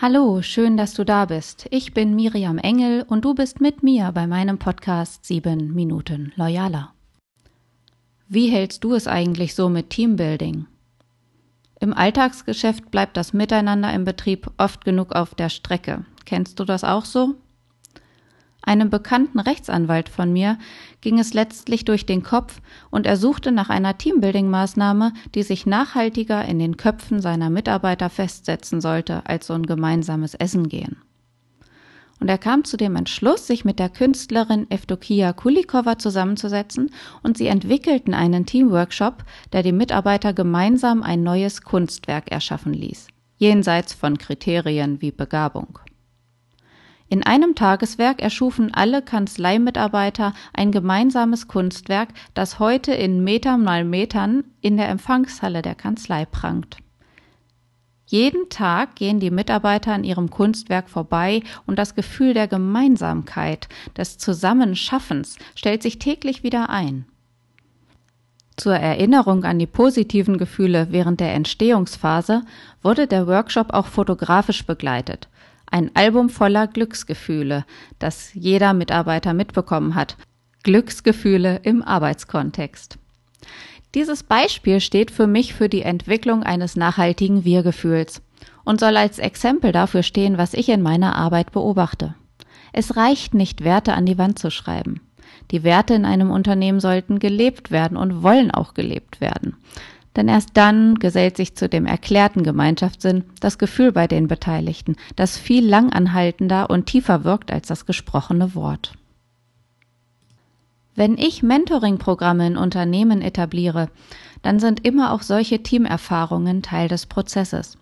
Hallo, schön, dass du da bist. Ich bin Miriam Engel und du bist mit mir bei meinem Podcast 7 Minuten Loyaler. Wie hältst du es eigentlich so mit Teambuilding? Im Alltagsgeschäft bleibt das Miteinander im Betrieb oft genug auf der Strecke. Kennst du das auch so? Einem bekannten Rechtsanwalt von mir ging es letztlich durch den Kopf und er suchte nach einer Teambuilding-Maßnahme, die sich nachhaltiger in den Köpfen seiner Mitarbeiter festsetzen sollte als so ein gemeinsames Essen gehen. Und er kam zu dem Entschluss, sich mit der Künstlerin Evdokia Kulikova zusammenzusetzen und sie entwickelten einen Teamworkshop, der die Mitarbeiter gemeinsam ein neues Kunstwerk erschaffen ließ, jenseits von Kriterien wie Begabung. In einem Tageswerk erschufen alle Kanzleimitarbeiter ein gemeinsames Kunstwerk, das heute in Metern mal Metern in der Empfangshalle der Kanzlei prangt. Jeden Tag gehen die Mitarbeiter an ihrem Kunstwerk vorbei und das Gefühl der Gemeinsamkeit, des Zusammenschaffens stellt sich täglich wieder ein. Zur Erinnerung an die positiven Gefühle während der Entstehungsphase wurde der Workshop auch fotografisch begleitet. Ein Album voller Glücksgefühle, das jeder Mitarbeiter mitbekommen hat. Glücksgefühle im Arbeitskontext. Dieses Beispiel steht für mich für die Entwicklung eines nachhaltigen Wir-Gefühls und soll als Exempel dafür stehen, was ich in meiner Arbeit beobachte. Es reicht nicht, Werte an die Wand zu schreiben. Die Werte in einem Unternehmen sollten gelebt werden und wollen auch gelebt werden denn erst dann gesellt sich zu dem erklärten Gemeinschaftssinn das Gefühl bei den Beteiligten, das viel langanhaltender und tiefer wirkt als das gesprochene Wort. Wenn ich Mentoring-Programme in Unternehmen etabliere, dann sind immer auch solche Teamerfahrungen Teil des Prozesses.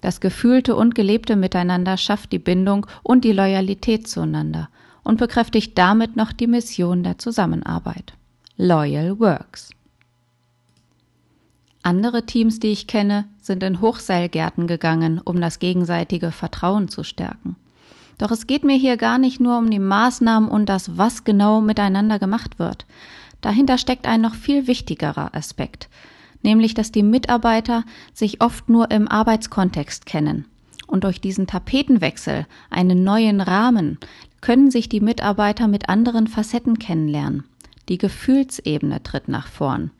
Das gefühlte und gelebte Miteinander schafft die Bindung und die Loyalität zueinander und bekräftigt damit noch die Mission der Zusammenarbeit. Loyal Works. Andere Teams, die ich kenne, sind in Hochseilgärten gegangen, um das gegenseitige Vertrauen zu stärken. Doch es geht mir hier gar nicht nur um die Maßnahmen und das, was genau miteinander gemacht wird. Dahinter steckt ein noch viel wichtigerer Aspekt, nämlich dass die Mitarbeiter sich oft nur im Arbeitskontext kennen. Und durch diesen Tapetenwechsel, einen neuen Rahmen, können sich die Mitarbeiter mit anderen Facetten kennenlernen. Die Gefühlsebene tritt nach vorn.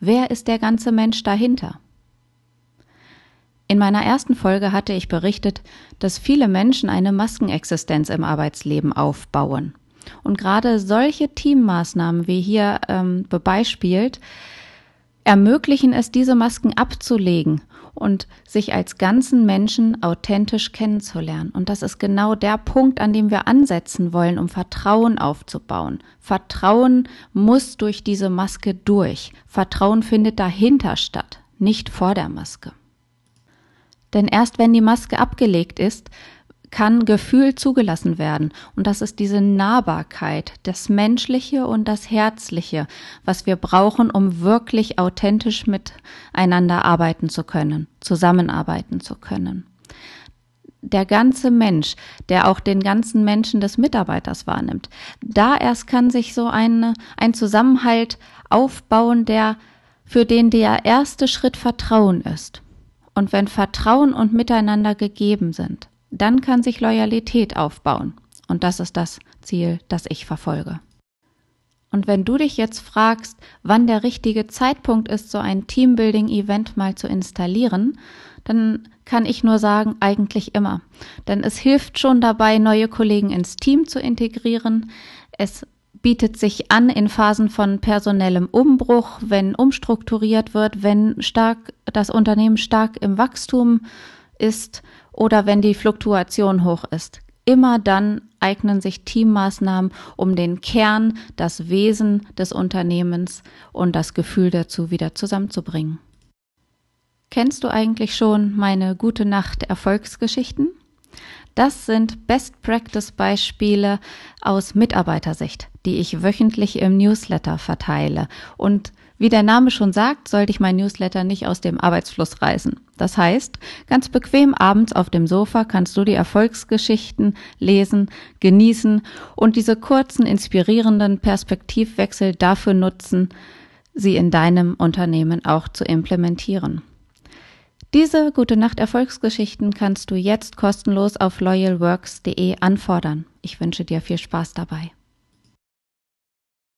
Wer ist der ganze Mensch dahinter? In meiner ersten Folge hatte ich berichtet, dass viele Menschen eine Maskenexistenz im Arbeitsleben aufbauen. Und gerade solche Teammaßnahmen wie hier ähm, bebeispielt, ermöglichen es, diese Masken abzulegen und sich als ganzen Menschen authentisch kennenzulernen. Und das ist genau der Punkt, an dem wir ansetzen wollen, um Vertrauen aufzubauen. Vertrauen muss durch diese Maske durch. Vertrauen findet dahinter statt, nicht vor der Maske. Denn erst wenn die Maske abgelegt ist, kann Gefühl zugelassen werden. Und das ist diese Nahbarkeit, das Menschliche und das Herzliche, was wir brauchen, um wirklich authentisch miteinander arbeiten zu können, zusammenarbeiten zu können. Der ganze Mensch, der auch den ganzen Menschen des Mitarbeiters wahrnimmt, da erst kann sich so ein, ein Zusammenhalt aufbauen, der für den der erste Schritt Vertrauen ist. Und wenn Vertrauen und Miteinander gegeben sind, dann kann sich Loyalität aufbauen. Und das ist das Ziel, das ich verfolge. Und wenn du dich jetzt fragst, wann der richtige Zeitpunkt ist, so ein Teambuilding-Event mal zu installieren, dann kann ich nur sagen, eigentlich immer. Denn es hilft schon dabei, neue Kollegen ins Team zu integrieren. Es bietet sich an in Phasen von personellem Umbruch, wenn umstrukturiert wird, wenn stark das Unternehmen stark im Wachstum ist oder wenn die Fluktuation hoch ist. Immer dann eignen sich Teammaßnahmen, um den Kern, das Wesen des Unternehmens und das Gefühl dazu wieder zusammenzubringen. Kennst du eigentlich schon meine Gute Nacht Erfolgsgeschichten? Das sind Best Practice Beispiele aus Mitarbeitersicht, die ich wöchentlich im Newsletter verteile und wie der Name schon sagt, sollte ich mein Newsletter nicht aus dem Arbeitsfluss reißen. Das heißt, ganz bequem abends auf dem Sofa kannst du die Erfolgsgeschichten lesen, genießen und diese kurzen, inspirierenden Perspektivwechsel dafür nutzen, sie in deinem Unternehmen auch zu implementieren. Diese Gute Nacht Erfolgsgeschichten kannst du jetzt kostenlos auf loyalworks.de anfordern. Ich wünsche dir viel Spaß dabei.